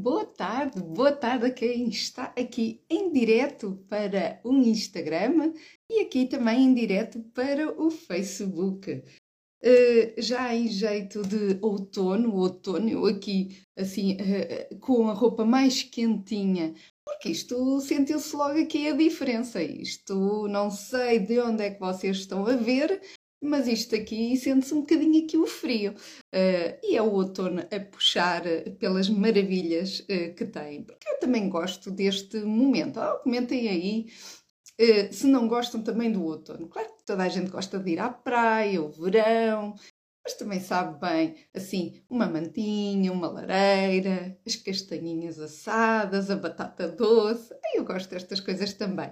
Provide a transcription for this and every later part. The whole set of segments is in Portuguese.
Boa tarde, boa tarde a quem está aqui em direto para o Instagram e aqui também em direto para o Facebook. Uh, já em jeito de outono, outono, eu aqui assim uh, com a roupa mais quentinha, porque isto sentiu-se logo aqui a diferença. Isto não sei de onde é que vocês estão a ver, mas isto aqui sente-se um bocadinho aqui o frio. Uh, e é o outono a puxar pelas maravilhas uh, que tem. Porque eu também gosto deste momento. Oh, comentem aí uh, se não gostam também do outono. Claro que toda a gente gosta de ir à praia, o verão, mas também sabe bem, assim, uma mantinha, uma lareira, as castanhinhas assadas, a batata doce. Eu gosto destas coisas também.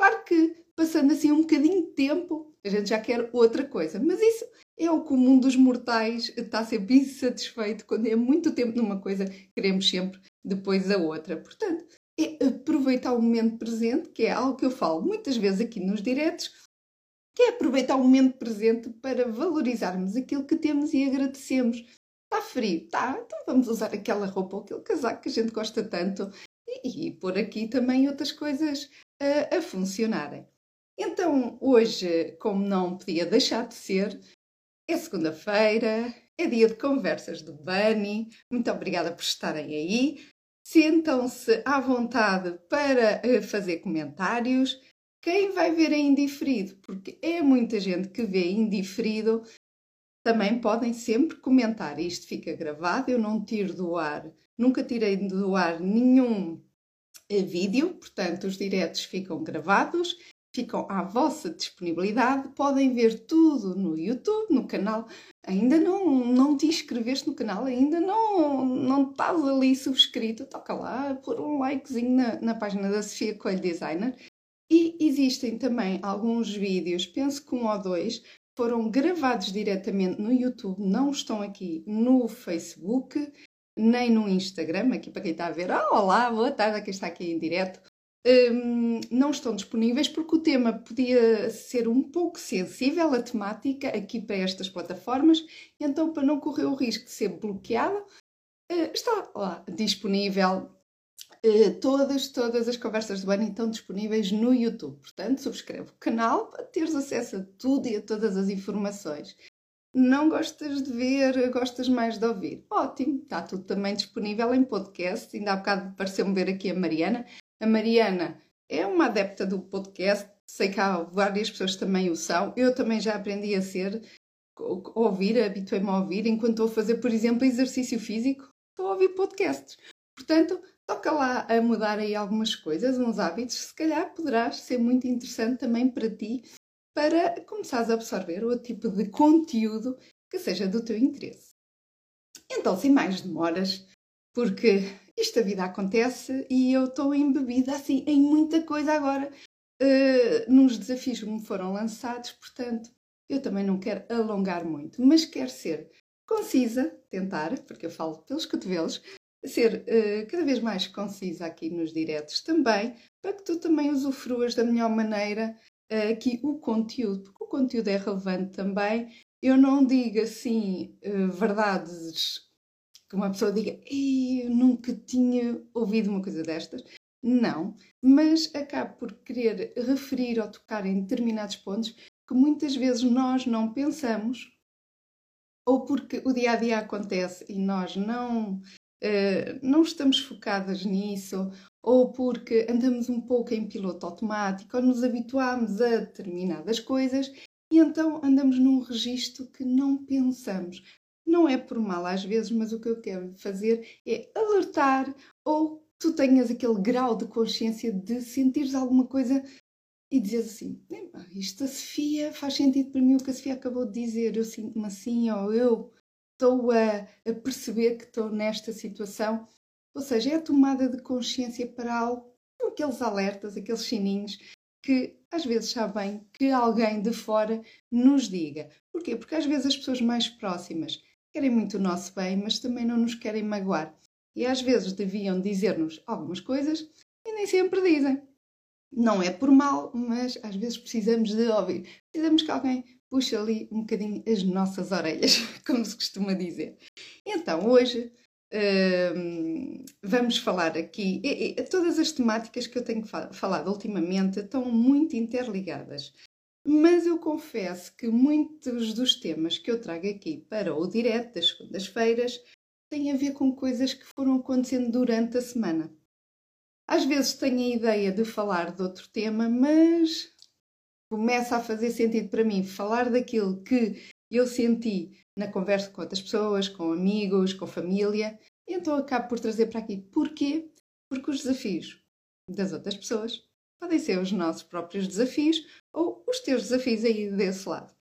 Claro que passando assim um bocadinho de tempo, a gente já quer outra coisa. Mas isso é o comum dos mortais, está sempre insatisfeito quando é muito tempo numa coisa, queremos sempre depois a outra. Portanto, é aproveitar o momento presente, que é algo que eu falo muitas vezes aqui nos diretos, que é aproveitar o momento presente para valorizarmos aquilo que temos e agradecemos. Está frio? Está, então vamos usar aquela roupa ou aquele casaco que a gente gosta tanto e, e pôr aqui também outras coisas a, a funcionarem. Então, hoje, como não podia deixar de ser, é segunda-feira, é dia de conversas do Bunny. Muito obrigada por estarem aí. Sentam-se à vontade para eh, fazer comentários. Quem vai ver em indiferido, porque é muita gente que vê indiferido, também podem sempre comentar. Isto fica gravado, eu não tiro do ar, nunca tirei do ar nenhum eh, vídeo, portanto, os diretos ficam gravados ficam à vossa disponibilidade. Podem ver tudo no YouTube, no canal. Ainda não, não te inscreveste no canal, ainda não, não estás ali subscrito, toca lá, pôr um likezinho na, na página da Sofia Coelho Designer. E existem também alguns vídeos, penso que um ou dois, foram gravados diretamente no YouTube, não estão aqui no Facebook, nem no Instagram, aqui para quem está a ver, oh, olá, boa tarde, quem está aqui em direto um, não estão disponíveis porque o tema podia ser um pouco sensível, a temática, aqui para estas plataformas, então, para não correr o risco de ser bloqueado, uh, está lá disponível. Uh, todas, todas as conversas do ano estão disponíveis no YouTube. Portanto, subscreve o canal para teres acesso a tudo e a todas as informações. Não gostas de ver, gostas mais de ouvir? Ótimo, está tudo também disponível em podcast. Ainda há bocado pareceu-me ver aqui a Mariana. A Mariana é uma adepta do podcast, sei que há várias pessoas que também o são. Eu também já aprendi a ser, ouvir, habituei-me a ouvir, enquanto estou a fazer, por exemplo, exercício físico, estou a ouvir podcasts. Portanto, toca lá a mudar aí algumas coisas, uns hábitos, se calhar poderás ser muito interessante também para ti, para começares a absorver outro tipo de conteúdo que seja do teu interesse. Então, sem mais demoras, porque isto a vida acontece e eu estou embebida assim em muita coisa agora uh, nos desafios que me foram lançados, portanto eu também não quero alongar muito, mas quero ser concisa, tentar, porque eu falo pelos cotovelos, ser uh, cada vez mais concisa aqui nos diretos também, para que tu também usufruas da melhor maneira uh, aqui o conteúdo, porque o conteúdo é relevante também. Eu não digo assim uh, verdades que uma pessoa diga, eu nunca tinha ouvido uma coisa destas. Não, mas acabo por querer referir ou tocar em determinados pontos que muitas vezes nós não pensamos, ou porque o dia a dia acontece e nós não, uh, não estamos focadas nisso, ou porque andamos um pouco em piloto automático, ou nos habituamos a determinadas coisas e então andamos num registro que não pensamos. Não é por mal às vezes, mas o que eu quero fazer é alertar ou tu tenhas aquele grau de consciência de sentires alguma coisa e dizer assim: isto a Sofia faz sentido para mim o que a Sofia acabou de dizer, eu sinto-me assim, ou eu estou a, a perceber que estou nesta situação. Ou seja, é a tomada de consciência para algo, aqueles alertas, aqueles sininhos que às vezes sabem que alguém de fora nos diga. Porquê? Porque às vezes as pessoas mais próximas querem muito o nosso bem, mas também não nos querem magoar. E às vezes deviam dizer-nos algumas coisas e nem sempre dizem. Não é por mal, mas às vezes precisamos de ouvir. Precisamos que alguém puxe ali um bocadinho as nossas orelhas, como se costuma dizer. Então, hoje Uh, vamos falar aqui. E, e, todas as temáticas que eu tenho falado ultimamente estão muito interligadas. Mas eu confesso que muitos dos temas que eu trago aqui para o direto das segundas-feiras têm a ver com coisas que foram acontecendo durante a semana. Às vezes tenho a ideia de falar de outro tema, mas começa a fazer sentido para mim falar daquilo que eu senti na conversa com outras pessoas, com amigos, com família, então acabo por trazer para aqui. Porquê? Porque os desafios das outras pessoas podem ser os nossos próprios desafios ou os teus desafios aí desse lado.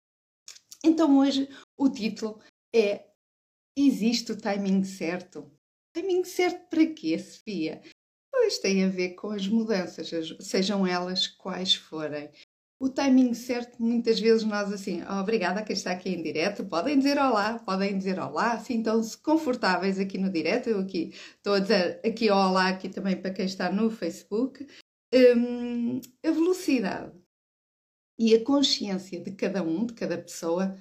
Então hoje o título é Existe o timing certo? Timing certo para quê, Sofia? Pois tem a ver com as mudanças, sejam elas quais forem o timing certo, muitas vezes nós assim, oh, obrigada a quem está aqui em direto, podem dizer olá, podem dizer olá, sintam-se confortáveis aqui no direto, eu aqui estou a dizer aqui olá aqui também para quem está no Facebook. Um, a velocidade e a consciência de cada um, de cada pessoa,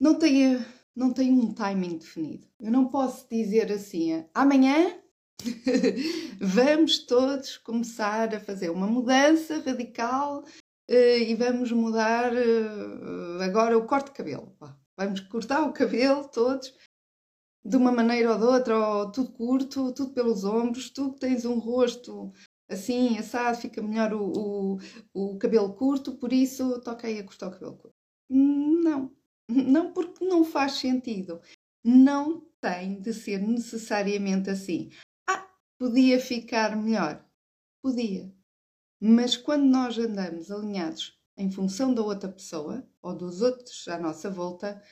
não tem, não tem um timing definido. Eu não posso dizer assim, amanhã vamos todos começar a fazer uma mudança radical eh, e vamos mudar eh, agora o corte de cabelo. Vamos cortar o cabelo todos de uma maneira ou de outra, ou tudo curto, tudo pelos ombros. Tu tens um rosto assim, assado, fica melhor o, o, o cabelo curto, por isso toca aí a cortar o cabelo curto. Não, não porque não faz sentido. Não tem de ser necessariamente assim. Ah, podia ficar melhor. Podia. Mas quando nós andamos alinhados em função da outra pessoa ou dos outros à nossa volta,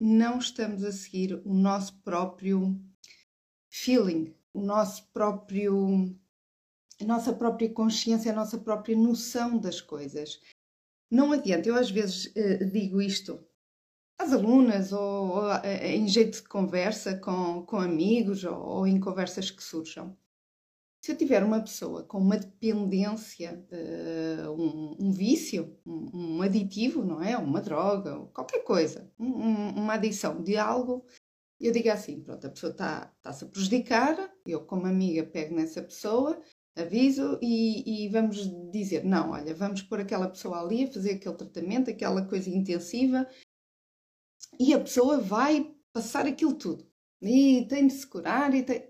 não estamos a seguir o nosso próprio feeling, o nosso próprio a nossa própria consciência, a nossa própria noção das coisas. Não adianta, eu às vezes eh, digo isto às alunas ou, ou, eh, em jeito de conversa com, com amigos ou, ou em conversas que surjam. Se eu tiver uma pessoa com uma dependência, uh, um, um, vício, um, um, aditivo, não é? Uma droga, qualquer coisa, um, uma adição de algo, eu digo assim: pronto, a pessoa está-se tá a prejudicar, eu, como amiga, pego nessa pessoa, aviso e, e, vamos dizer: não, olha, vamos pôr aquela pessoa ali a fazer aquele tratamento, aquela coisa intensiva, e a pessoa vai passar aquilo tudo. E tem de se curar e tem.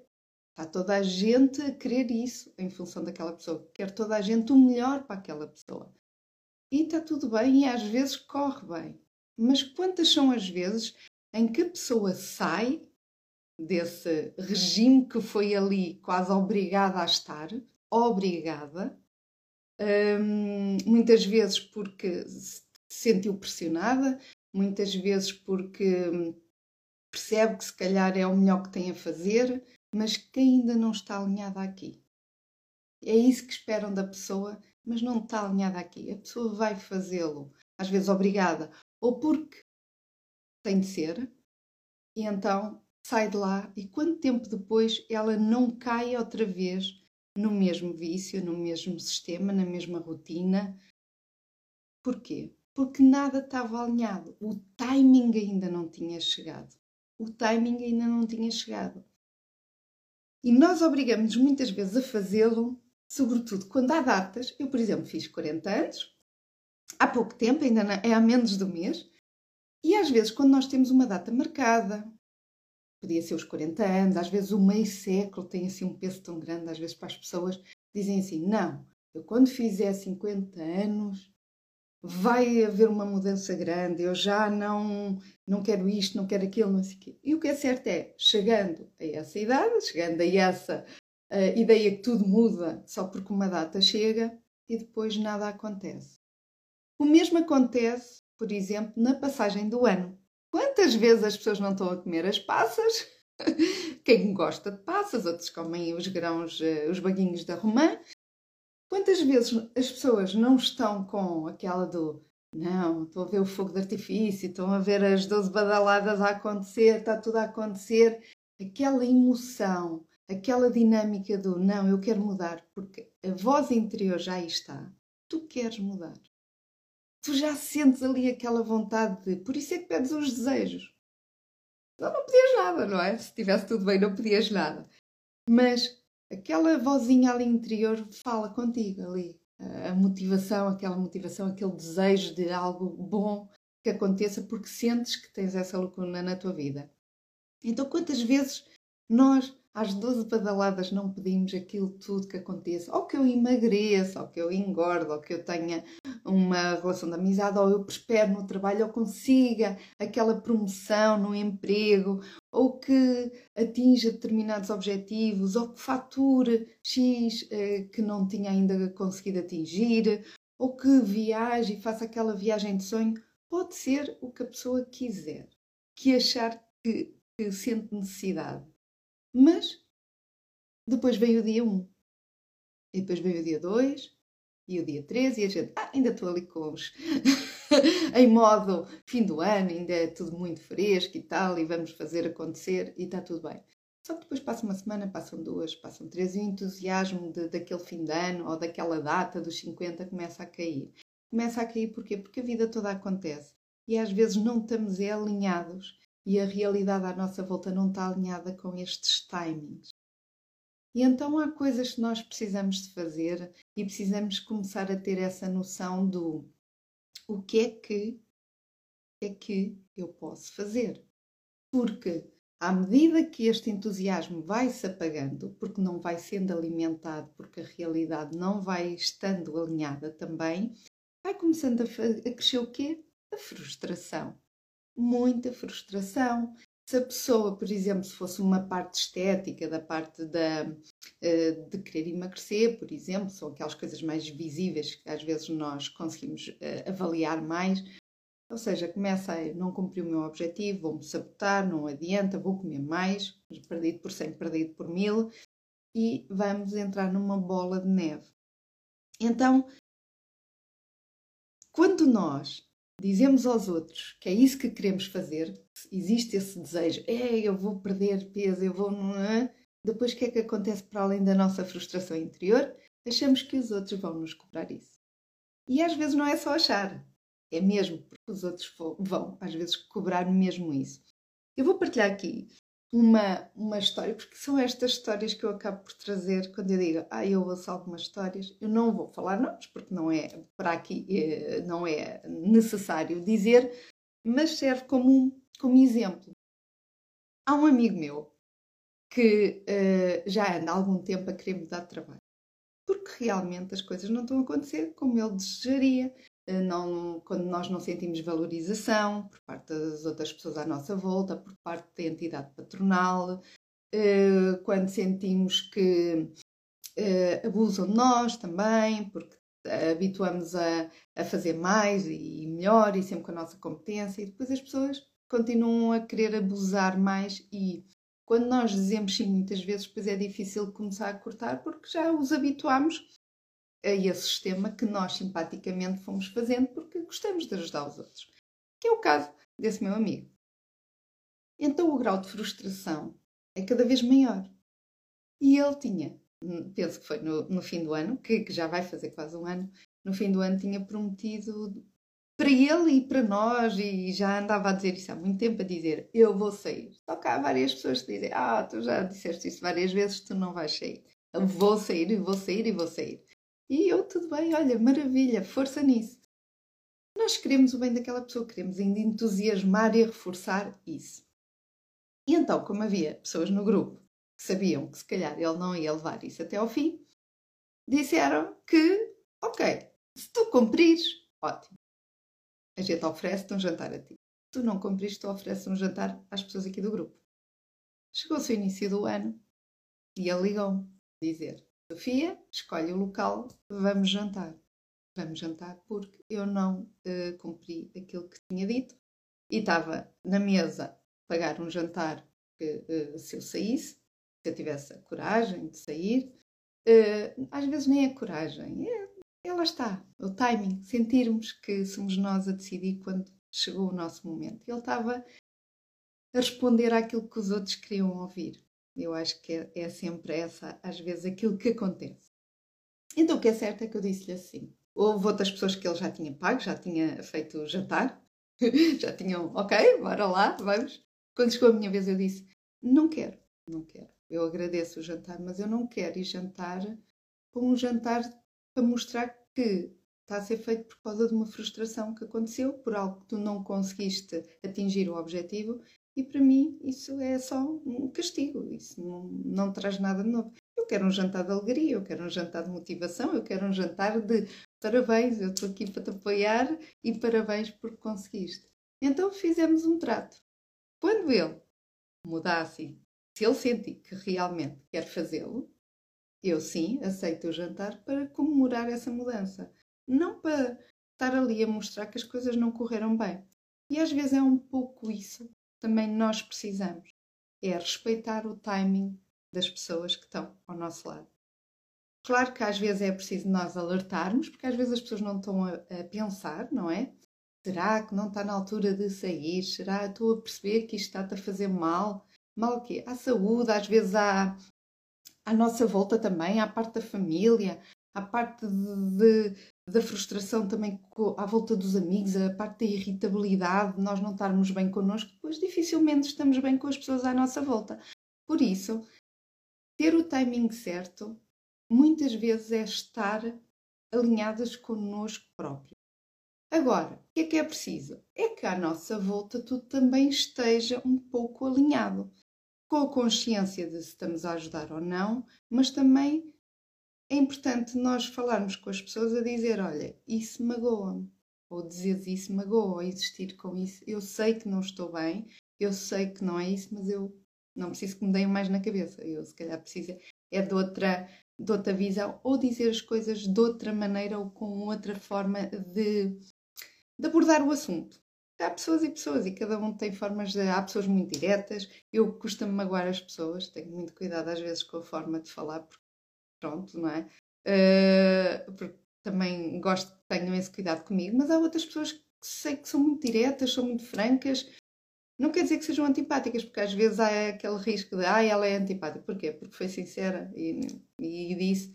Está toda a gente a querer isso em função daquela pessoa. Quer toda a gente o melhor para aquela pessoa. E está tudo bem e às vezes corre bem. Mas quantas são as vezes em que a pessoa sai desse regime que foi ali quase obrigada a estar, obrigada, hum, muitas vezes porque se sentiu pressionada, muitas vezes porque percebe que se calhar é o melhor que tem a fazer, mas que ainda não está alinhada aqui. É isso que esperam da pessoa, mas não está alinhada aqui. A pessoa vai fazê-lo, às vezes obrigada, ou porque tem de ser, e então sai de lá e quanto tempo depois ela não cai outra vez no mesmo vício, no mesmo sistema, na mesma rotina. Porquê? Porque nada estava alinhado. O timing ainda não tinha chegado. O timing ainda não tinha chegado. E nós obrigamos muitas vezes a fazê-lo, sobretudo quando há datas. Eu, por exemplo, fiz 40 anos, há pouco tempo, ainda é há menos do mês, e às vezes, quando nós temos uma data marcada, podia ser os 40 anos, às vezes o meio século tem assim um peso tão grande, às vezes para as pessoas dizem assim: não, eu quando fizer 50 anos vai haver uma mudança grande, eu já não, não quero isto, não quero aquilo, não sei o quê. E o que é certo é, chegando a essa idade, chegando a essa uh, ideia que tudo muda só porque uma data chega e depois nada acontece. O mesmo acontece, por exemplo, na passagem do ano. Quantas vezes as pessoas não estão a comer as passas? Quem gosta de passas, outros comem os grãos, uh, os baguinhos da romã, Quantas vezes as pessoas não estão com aquela do não, estou a ver o fogo de artifício, estão a ver as 12 badaladas a acontecer, está tudo a acontecer, aquela emoção, aquela dinâmica do não, eu quero mudar, porque a voz interior já está, tu queres mudar. Tu já sentes ali aquela vontade de, por isso é que pedes os desejos. Não, não pedias nada, não é? Se estivesse tudo bem, não pedias nada. Mas aquela vozinha ali interior fala contigo ali. A motivação, aquela motivação, aquele desejo de algo bom que aconteça porque sentes que tens essa lacuna na tua vida. Então, quantas vezes nós às 12 badaladas não pedimos aquilo tudo que aconteça, ou que eu emagreça, ou que eu engorde, ou que eu tenha uma relação de amizade, ou eu prospere no trabalho, ou consiga aquela promoção no emprego, ou que atinja determinados objetivos, ou que fature X eh, que não tinha ainda conseguido atingir, ou que viaje e faça aquela viagem de sonho, pode ser o que a pessoa quiser, que achar que, que sente necessidade. Mas depois veio o dia 1. E depois veio o dia 2 e o dia 3 e a gente, ah, ainda estou ali com os. em modo fim do ano, ainda é tudo muito fresco e tal, e vamos fazer acontecer e está tudo bem. Só que depois passa uma semana, passam duas, passam três, e o entusiasmo de, daquele fim de ano ou daquela data dos 50 começa a cair. Começa a cair porquê? Porque a vida toda acontece e às vezes não estamos é alinhados e a realidade à nossa volta não está alinhada com estes timings. E então há coisas que nós precisamos de fazer e precisamos começar a ter essa noção do o que é que é que eu posso fazer. Porque à medida que este entusiasmo vai se apagando, porque não vai sendo alimentado, porque a realidade não vai estando alinhada também, vai começando a, a crescer o quê? A frustração muita frustração. Se a pessoa, por exemplo, se fosse uma parte estética, da parte da, eh, de querer emagrecer, por exemplo, são aquelas coisas mais visíveis que às vezes nós conseguimos eh, avaliar mais. Ou seja, começa a não cumprir o meu objetivo, vou-me sabotar, não adianta, vou comer mais, perdido por 100, perdido por mil, e vamos entrar numa bola de neve. Então, quando nós dizemos aos outros que é isso que queremos fazer, existe esse desejo, é, eu vou perder peso, eu vou. Depois, o que é que acontece para além da nossa frustração interior? Achamos que os outros vão nos cobrar isso. E às vezes não é só achar, é mesmo, porque os outros vão, às vezes, cobrar mesmo isso. Eu vou partilhar aqui uma, uma história, porque são estas histórias que eu acabo por trazer quando eu digo, ah, eu ouço algumas histórias, eu não vou falar nomes, porque não é para aqui, eh, não é necessário dizer, mas serve como, como exemplo. Há um amigo meu que uh, já anda há algum tempo a querer mudar de trabalho, porque realmente as coisas não estão a acontecer como ele desejaria. Eh, não, quando nós não sentimos valorização por parte das outras pessoas à nossa volta, por parte da entidade patronal, eh, quando sentimos que eh, abusam de nós também, porque habituamos a, a fazer mais e melhor e sempre com a nossa competência, e depois as pessoas continuam a querer abusar mais e quando nós dizemos sim muitas vezes, depois é difícil começar a cortar porque já os habituamos a esse sistema que nós simpaticamente fomos fazendo porque gostamos de ajudar os outros. Que é o caso desse meu amigo. Então o grau de frustração é cada vez maior. E ele tinha, penso que foi no, no fim do ano, que, que já vai fazer quase um ano, no fim do ano tinha prometido para ele e para nós, e já andava a dizer isso há muito tempo, a dizer, eu vou sair. Só que há várias pessoas que dizem, ah, tu já disseste isso várias vezes, tu não vais sair. Eu vou sair, e vou sair, e vou sair. E eu, tudo bem, olha, maravilha, força nisso. Nós queremos o bem daquela pessoa, queremos ainda entusiasmar e reforçar isso. E então, como havia pessoas no grupo que sabiam que se calhar ele não ia levar isso até ao fim, disseram que, ok, se tu cumprires, ótimo. A gente oferece-te um jantar a ti. Se tu não cumprires, tu ofereces um jantar às pessoas aqui do grupo. Chegou-se o início do ano e ele ligou-me dizer Sofia, escolhe o local, vamos jantar. Vamos jantar porque eu não uh, cumpri aquilo que tinha dito e estava na mesa pagar um jantar que, uh, se eu saísse, se eu tivesse a coragem de sair, uh, às vezes nem a coragem, é, ela está, o timing, sentirmos que somos nós a decidir quando chegou o nosso momento. Ele estava a responder àquilo que os outros queriam ouvir. Eu acho que é, é sempre essa, às vezes, aquilo que acontece. Então, o que é certo é que eu disse-lhe assim. Houve outras pessoas que ele já tinha pago, já tinha feito o jantar, já tinham, ok, bora lá, vamos. Quando chegou a minha vez, eu disse: Não quero, não quero. Eu agradeço o jantar, mas eu não quero ir jantar para um jantar para mostrar que está a ser feito por causa de uma frustração que aconteceu, por algo que tu não conseguiste atingir o objetivo. E para mim, isso é só um castigo, isso não, não traz nada de novo. Eu quero um jantar de alegria, eu quero um jantar de motivação, eu quero um jantar de parabéns, eu estou aqui para te apoiar e parabéns porque conseguiste. Então fizemos um trato. Quando ele mudasse, se ele sentir que realmente quer fazê-lo, eu sim aceito o jantar para comemorar essa mudança. Não para estar ali a mostrar que as coisas não correram bem. E às vezes é um pouco isso também nós precisamos. É respeitar o timing das pessoas que estão ao nosso lado. Claro que às vezes é preciso nós alertarmos, porque às vezes as pessoas não estão a, a pensar, não é? Será que não está na altura de sair? Será que estou a perceber que isto está-te a fazer mal? Mal o quê? À saúde, às vezes à, à nossa volta também, à parte da família, à parte de, de, da frustração também à volta dos amigos, a parte da irritabilidade, de nós não estarmos bem connosco, depois dificilmente estamos bem com as pessoas à nossa volta. Por isso, ter o timing certo muitas vezes é estar alinhadas connosco próprio. Agora, o que é que é preciso? É que à nossa volta tudo também esteja um pouco alinhado, com a consciência de se estamos a ajudar ou não, mas também é importante nós falarmos com as pessoas a dizer: olha, isso magoa-me, ou dizer isso magoa, ou existir com isso. Eu sei que não estou bem, eu sei que não é isso, mas eu não preciso que me deem mais na cabeça. Eu, se calhar, preciso é de outra de outra visão ou dizer as coisas de outra maneira ou com outra forma de, de abordar o assunto. Há pessoas e pessoas e cada um tem formas de. Há pessoas muito diretas. Eu costumo magoar as pessoas, tenho muito cuidado às vezes com a forma de falar, porque pronto, não é? Uh, porque também gosto tenham esse cuidado comigo, mas há outras pessoas que sei que são muito diretas, são muito francas. Não quer dizer que sejam antipáticas, porque às vezes há aquele risco de, ah, ela é antipática. Porquê? Porque foi sincera e, e disse.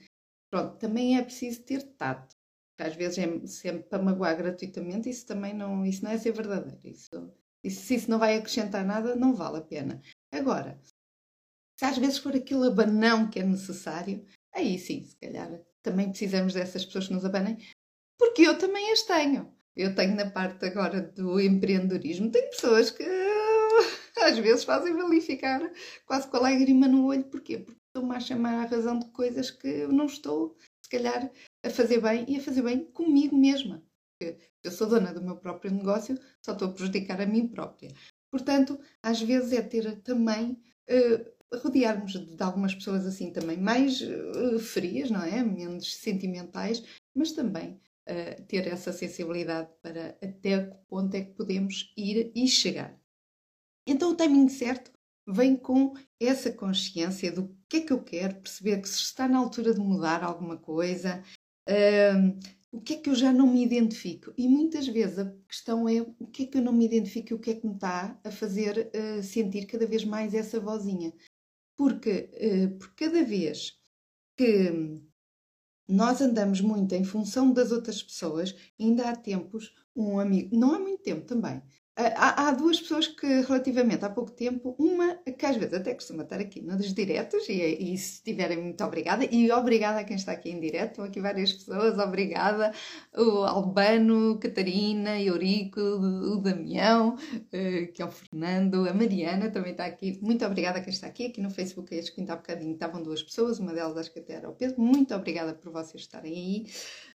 Pronto, também é preciso ter tato. Às vezes é sempre para magoar gratuitamente, isso também não, isso não é ser verdadeiro. Isso, isso, se isso não vai acrescentar nada, não vale a pena. Agora, se às vezes for aquele abanão que é necessário, aí sim, se calhar também precisamos dessas pessoas que nos abanem, porque eu também as tenho. Eu tenho na parte agora do empreendedorismo, tenho pessoas que às vezes fazem-me ali ficar quase com a lágrima no olho. Porquê? Porque estou-me a chamar à razão de coisas que eu não estou, se calhar, a fazer bem e a fazer bem comigo mesma. Porque eu sou dona do meu próprio negócio, só estou a prejudicar a mim própria. Portanto, às vezes é ter também uh, rodearmos de, de algumas pessoas assim também mais uh, frias, não é? Menos sentimentais, mas também uh, ter essa sensibilidade para até que ponto é que podemos ir e chegar. Então o timing certo vem com essa consciência do que é que eu quero, perceber que se está na altura de mudar alguma coisa, uh, o que é que eu já não me identifico. E muitas vezes a questão é o que é que eu não me identifico e o que é que me está a fazer uh, sentir cada vez mais essa vozinha. Porque uh, por cada vez que nós andamos muito em função das outras pessoas, ainda há tempos, um amigo, não há muito tempo também, Há, há, duas pessoas que, relativamente há pouco tempo, uma que às vezes até costuma estar aqui nos diretos, e, e se estiverem, muito obrigada, e obrigada a quem está aqui em direto, estão aqui várias pessoas, obrigada, o Albano, Catarina, Eurico, o Damião, eh, que é o Fernando, a Mariana também está aqui, muito obrigada a quem está aqui, aqui no Facebook, acho que ainda há bocadinho estavam duas pessoas, uma delas acho que até era o Pedro, muito obrigada por vocês estarem aí,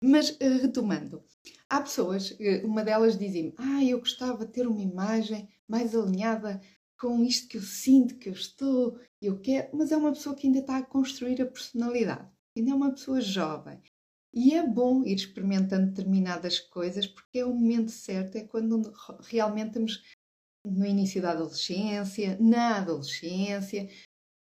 mas eh, retomando, há pessoas, eh, uma delas dizia-me, ah, eu gostava de ter uma imagem mais alinhada com isto que eu sinto, que eu estou, eu quero, mas é uma pessoa que ainda está a construir a personalidade, ainda é uma pessoa jovem. E é bom ir experimentando determinadas coisas porque é o momento certo, é quando realmente estamos no início da adolescência, na adolescência,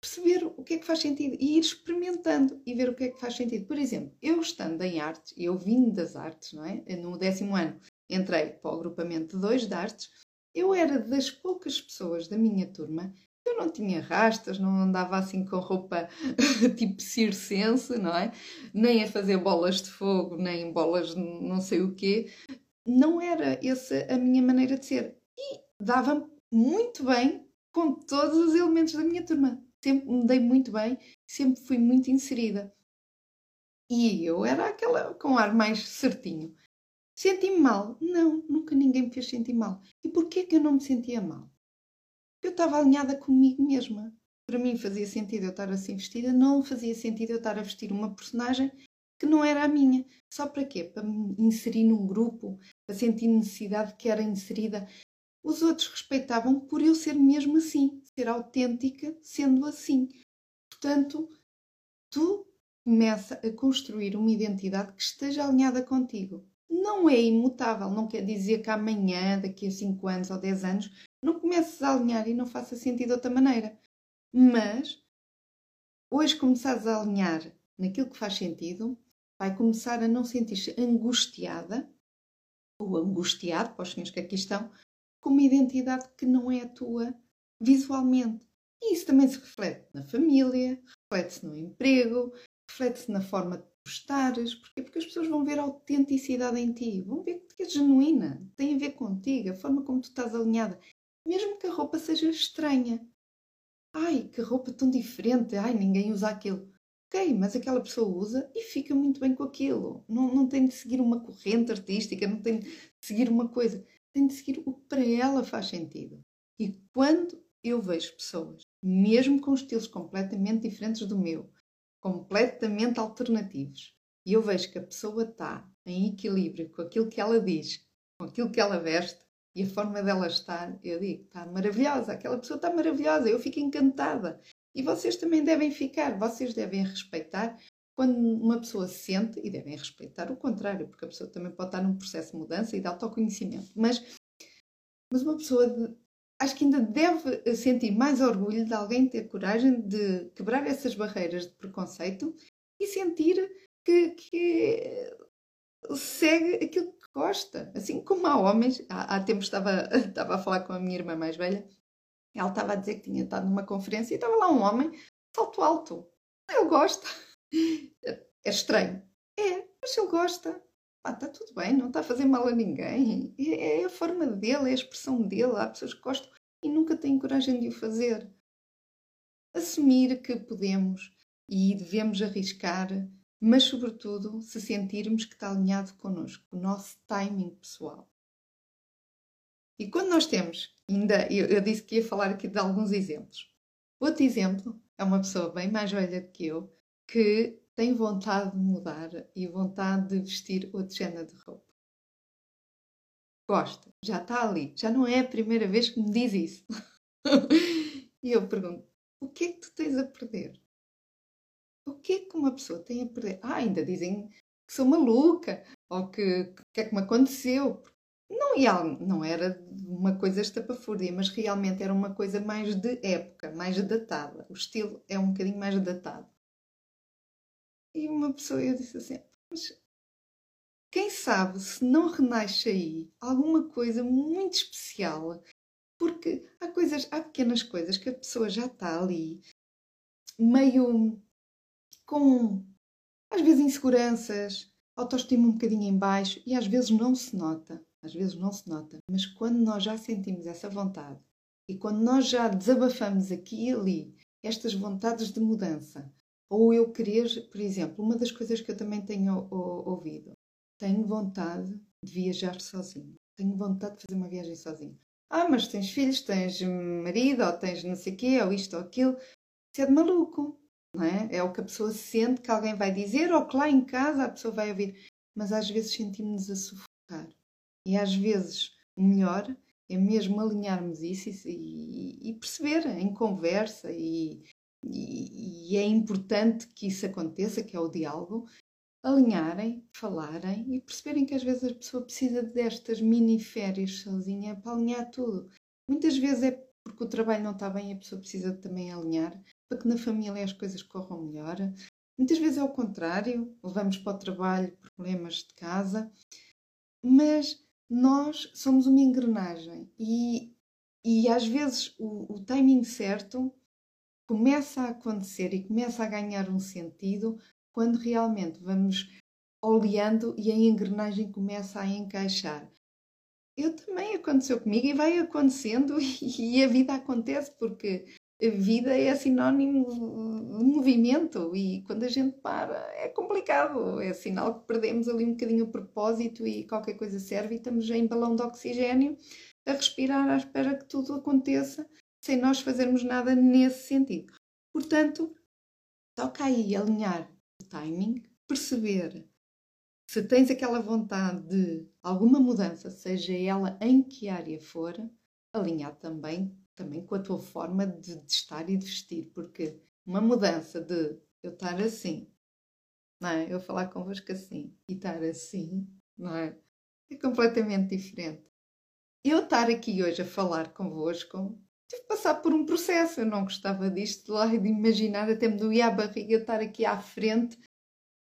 perceber o que é que faz sentido e ir experimentando e ver o que é que faz sentido. Por exemplo, eu estando em artes, eu vindo das artes, não é? No décimo ano entrei para o agrupamento 2 de artes, eu era das poucas pessoas da minha turma eu não tinha rastas, não andava assim com roupa tipo circense, não é? Nem a fazer bolas de fogo, nem bolas não sei o quê. Não era essa a minha maneira de ser. E dava-me muito bem com todos os elementos da minha turma. Sempre me dei muito bem, sempre fui muito inserida. E eu era aquela com ar mais certinho. Senti-me mal? Não, nunca ninguém me fez sentir mal. E porquê que eu não me sentia mal? Eu estava alinhada comigo mesma. Para mim fazia sentido eu estar assim vestida, não fazia sentido eu estar a vestir uma personagem que não era a minha. Só para quê? Para me inserir num grupo, para sentir necessidade que era inserida. Os outros respeitavam por eu ser mesmo assim, ser autêntica sendo assim. Portanto, tu começa a construir uma identidade que esteja alinhada contigo. Não é imutável, não quer dizer que amanhã, daqui a 5 anos ou 10 anos, não comeces a alinhar e não faça sentido de outra maneira. Mas, hoje começares a alinhar naquilo que faz sentido, vai começar a não sentir-se angustiada ou angustiado, para os senhores que aqui estão, com uma identidade que não é a tua visualmente. E isso também se reflete na família, reflete-se no emprego, reflete-se na forma de postares. Porquê? Porque as pessoas vão ver a autenticidade em ti, vão ver que é genuína, tem a ver contigo, a forma como tu estás alinhada. Mesmo que a roupa seja estranha. Ai, que roupa tão diferente, ai, ninguém usa aquilo. Ok, mas aquela pessoa usa e fica muito bem com aquilo. Não, não tem de seguir uma corrente artística, não tem de seguir uma coisa. Tem de seguir o que para ela faz sentido. E quando eu vejo pessoas, mesmo com estilos completamente diferentes do meu, completamente alternativos, e eu vejo que a pessoa está em equilíbrio com aquilo que ela diz, com aquilo que ela veste e a forma dela estar, eu digo, está maravilhosa, aquela pessoa está maravilhosa, eu fico encantada. E vocês também devem ficar, vocês devem respeitar quando uma pessoa se sente, e devem respeitar o contrário, porque a pessoa também pode estar num processo de mudança e de autoconhecimento, mas, mas uma pessoa acho que ainda deve sentir mais orgulho de alguém ter coragem de quebrar essas barreiras de preconceito e sentir que, que segue aquilo que gosta. Assim como há homens, há, há tempos estava, estava a falar com a minha irmã mais velha ela estava a dizer que tinha estado numa conferência e estava lá um homem, salto alto. Ele gosta. É estranho. É, mas ele gosta. Ah, está tudo bem, não está a fazer mal a ninguém. É, é a forma dele, é a expressão dele. Há pessoas que gostam e nunca têm coragem de o fazer. Assumir que podemos e devemos arriscar, mas, sobretudo, se sentirmos que está alinhado connosco, o nosso timing pessoal. E quando nós temos, ainda eu, eu, disse que ia falar aqui de alguns exemplos. Outro exemplo é uma pessoa bem mais velha do que eu que tem vontade de mudar e vontade de vestir outro género de roupa. Gosta, já está ali, já não é a primeira vez que me diz isso. e eu pergunto: o que é que tu tens a perder? O que é que uma pessoa tem a perder? Ah, ainda dizem que sou maluca ou que o que é que me aconteceu. Não, não era uma coisa estapafúrdia, mas realmente era uma coisa mais de época, mais datada. O estilo é um bocadinho mais datado. E uma pessoa, eu disse assim, mas quem sabe se não renasce aí alguma coisa muito especial, porque há coisas, há pequenas coisas que a pessoa já está ali, meio com, às vezes, inseguranças, autoestima um bocadinho em baixo e às vezes não se nota às vezes não se nota, mas quando nós já sentimos essa vontade e quando nós já desabafamos aqui e ali estas vontades de mudança, ou eu querer, por exemplo, uma das coisas que eu também tenho ouvido, tenho vontade de viajar sozinho, tenho vontade de fazer uma viagem sozinho. Ah, mas tens filhos, tens marido, ou tens não sei o quê, ou isto ou aquilo. Isso é de maluco, não é? É o que a pessoa sente que alguém vai dizer, ou que lá em casa a pessoa vai ouvir. Mas às vezes sentimos-nos a sufocar. E às vezes o melhor é mesmo alinharmos isso e, e perceber em conversa, e, e, é importante que isso aconteça, que é o diálogo, alinharem, falarem e perceberem que às vezes a pessoa precisa destas mini férias sozinha para alinhar tudo. Muitas vezes é porque o trabalho não está bem e a pessoa precisa também alinhar para que na família as coisas corram melhor. Muitas vezes é o contrário, levamos para o trabalho problemas de casa, mas nós somos uma engrenagem e, e às vezes o, o timing certo começa a acontecer e começa a ganhar um sentido quando realmente vamos oleando e a engrenagem começa a encaixar. eu também aconteceu comigo e vai acontecendo e a vida acontece porque a vida é sinónimo de movimento e quando a gente para é complicado, é sinal que perdemos ali um bocadinho o propósito e qualquer coisa serve e estamos em balão de oxigênio a respirar à espera que tudo aconteça sem nós fazermos nada nesse sentido. Portanto, toca aí alinhar o timing, perceber se tens aquela vontade de alguma mudança, seja ela em que área for, alinhar também, também com a tua forma de, de estar e de vestir, porque uma mudança de eu estar assim, não é? Eu falar convosco assim e estar assim, não é? É completamente diferente. Eu estar aqui hoje a falar convosco, tive de passar por um processo. Eu não gostava disto lá de imaginar, até me doía a barriga estar aqui à frente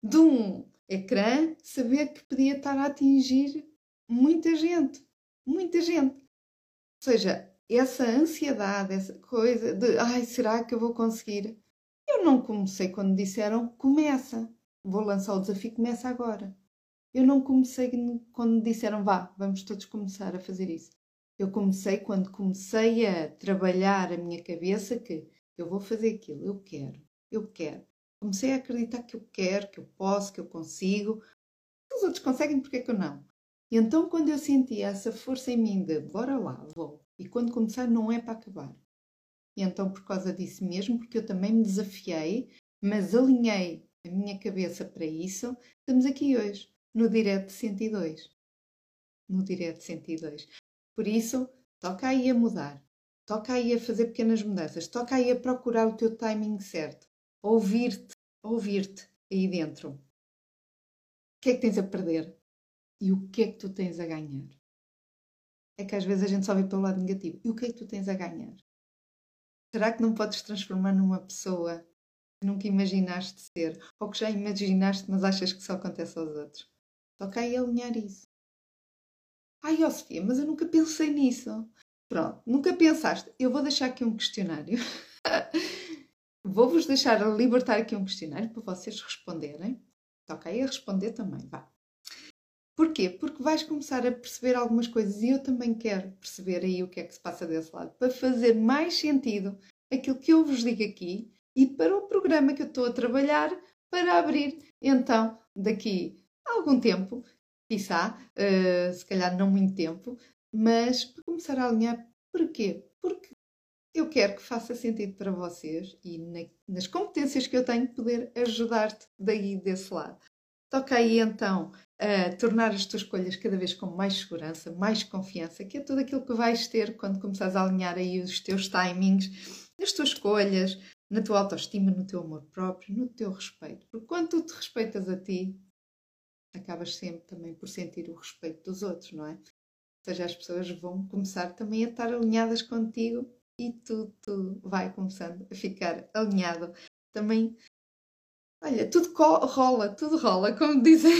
de um ecrã, saber que podia estar a atingir muita gente, muita gente. Ou seja, essa ansiedade, essa coisa de ai, será que eu vou conseguir? Eu não comecei quando disseram começa, vou lançar o desafio, começa agora. Eu não comecei quando disseram vá, vamos todos começar a fazer isso. Eu comecei quando comecei a trabalhar a minha cabeça que eu vou fazer aquilo, eu quero, eu quero comecei a acreditar que eu quero, que eu posso, que eu consigo. Os outros conseguem, por que eu não? E então, quando eu senti essa força em mim de bora lá, vou, e quando começar, não é para acabar. E então, por causa disso mesmo, porque eu também me desafiei, mas alinhei a minha cabeça para isso, estamos aqui hoje, no Direto 102. No Direto 102. Por isso, toca aí a mudar, toca aí a fazer pequenas mudanças, toca aí a procurar o teu timing certo ouvir-te, ouvir-te aí dentro. O que é que tens a perder? E o que é que tu tens a ganhar? É que às vezes a gente só vê pelo lado negativo. E o que é que tu tens a ganhar? Será que não podes transformar numa pessoa que nunca imaginaste ser? Ou que já imaginaste, mas achas que só acontece aos outros? Toca aí alinhar isso. Ai, ó Sofia, mas eu nunca pensei nisso. Pronto, nunca pensaste. Eu vou deixar aqui um questionário Vou-vos deixar libertar aqui um questionário para vocês responderem. Toca aí a responder também, vá. Porquê? Porque vais começar a perceber algumas coisas e eu também quero perceber aí o que é que se passa desse lado, para fazer mais sentido aquilo que eu vos digo aqui e para o programa que eu estou a trabalhar para abrir então daqui a algum tempo, quiçá, uh, se calhar não muito tempo, mas para começar a alinhar. Porquê? Porque eu quero que faça sentido para vocês e na, nas competências que eu tenho poder ajudar-te daí desse lado. Toca aí então a tornar as tuas escolhas cada vez com mais segurança, mais confiança, que é tudo aquilo que vais ter quando começares a alinhar aí os teus timings, nas tuas escolhas, na tua autoestima, no teu amor próprio, no teu respeito. Porque quando tu te respeitas a ti, acabas sempre também por sentir o respeito dos outros, não é? Ou seja, as pessoas vão começar também a estar alinhadas contigo e tudo, vai começando a ficar alinhado. Também, olha, tudo rola, tudo rola, como dizem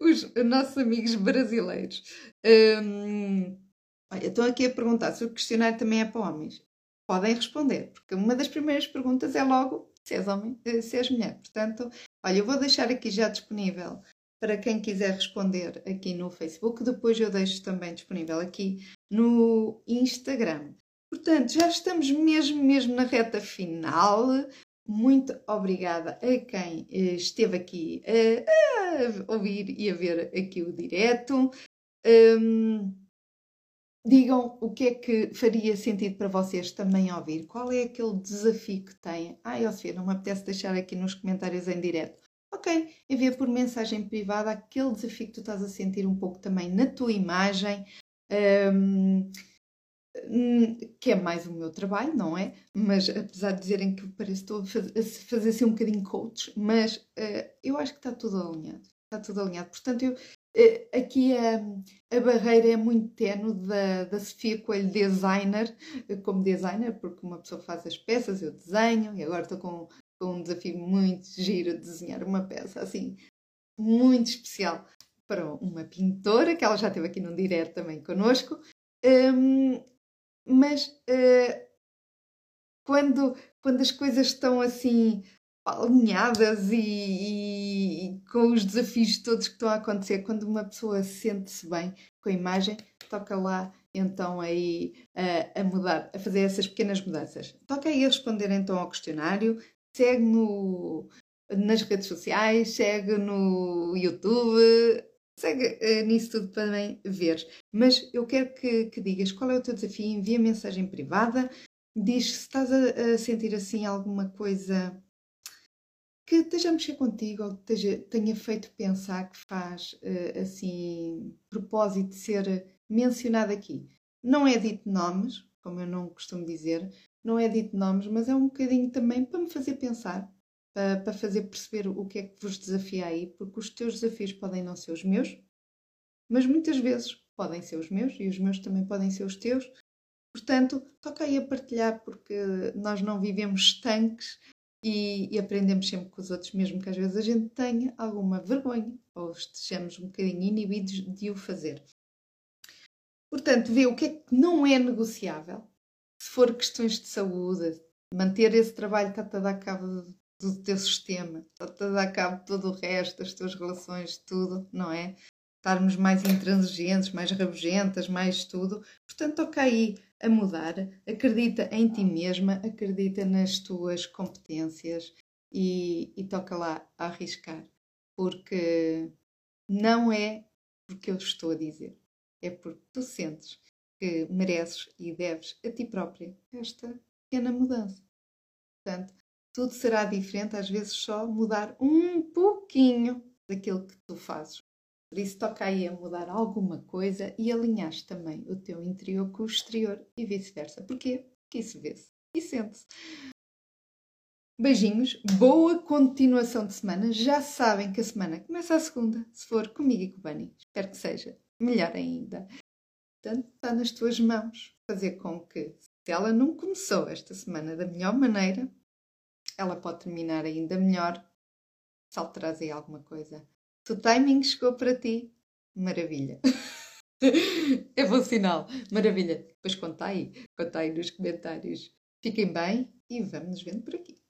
os nossos amigos brasileiros. Um, olha, estão aqui a perguntar se o questionário também é para homens. Podem responder, porque uma das primeiras perguntas é logo se és homem, eh, se és mulher. Portanto, olha, eu vou deixar aqui já disponível para quem quiser responder aqui no Facebook. Depois eu deixo também disponível aqui no Instagram. Portanto, já estamos mesmo, mesmo na reta final. Muito obrigada a quem eh, esteve aqui a, a ouvir e a ver aqui o direto. Um, digam o que é que faria sentido para vocês também ouvir. Qual é aquele desafio que têm? Ah, Sofia, não me apetece deixar aqui nos comentários em direto. Ok, envia por mensagem privada aquele desafio que tu estás a sentir um pouco também na tua imagem. Um, Hum, que é mais o meu trabalho, não é? Mas apesar de dizerem que parece estou a fazer assim um bocadinho coach, mas uh, eu acho que está tudo alinhado. Está tudo alinhado. Portanto, eu, uh, aqui a, a barreira é muito tenue da, da Sofia Coelho designer, como designer, porque uma pessoa faz as peças, eu desenho, e agora estou com, com um desafio muito giro de desenhar uma peça assim, muito especial para uma pintora, que ela já esteve aqui num direto também connosco. Um, mas uh, quando, quando as coisas estão assim alinhadas e, e, e, com os desafios todos que estão a acontecer, quando uma pessoa sente-se bem com a imagem, toca lá então aí a, a mudar, a fazer essas pequenas mudanças. Toca aí a responder então ao questionário, segue no, nas redes sociais, segue no YouTube, segue uh, nisso tudo para também ver. Mas eu quero que, que, digas qual é o teu desafio, envia mensagem privada, diz se estás a, a sentir assim alguma coisa que esteja a mexer contigo ou que tenha feito pensar que faz uh, assim propósito de ser mencionado aqui. Não é dito nomes, como eu não costumo dizer, não é dito nomes, mas é um bocadinho também para me fazer pensar, para, para fazer perceber o que é que vos desafia aí, porque os teus desafios podem não ser os meus, mas muitas vezes podem ser os meus e os meus também podem ser os teus. Portanto, toca aí a partilhar, porque nós não vivemos estanques e, e, aprendemos sempre com os outros, mesmo que às vezes a gente tenha alguma vergonha ou estejamos um bocadinho inibidos de o fazer. Portanto, vê o que é que não é negociável. Se for questões de saúde, manter esse trabalho está a dar cabo do, do teu sistema, está a dar cabo de todo o resto, das tuas relações, tudo, não é? Estarmos mais intransigentes, mais rabugentas, mais tudo. Portanto, toca aí a mudar, acredita em ti mesma, acredita nas tuas competências e, e toca lá a arriscar, porque não é porque eu estou a dizer, é porque tu sentes que mereces e deves a ti própria esta pequena mudança. Portanto, tudo será diferente, às vezes só mudar um pouquinho daquilo que tu fazes. Por isso, toca aí a mudar alguma coisa e alinhar também o teu interior com o exterior e vice-versa. Porquê? Porque isso vê-se e sente-se. Beijinhos, boa continuação de semana. Já sabem que a semana começa a segunda, se for comigo e com o Bunny. Espero que seja melhor ainda. Portanto, está nas tuas mãos fazer com que, se ela não começou esta semana da melhor maneira, ela pode terminar ainda melhor se alteras aí alguma coisa. Se o timing chegou para ti, maravilha. é bom sinal, maravilha. Depois conta aí, conta aí nos comentários. Fiquem bem e vamos nos vendo por aqui.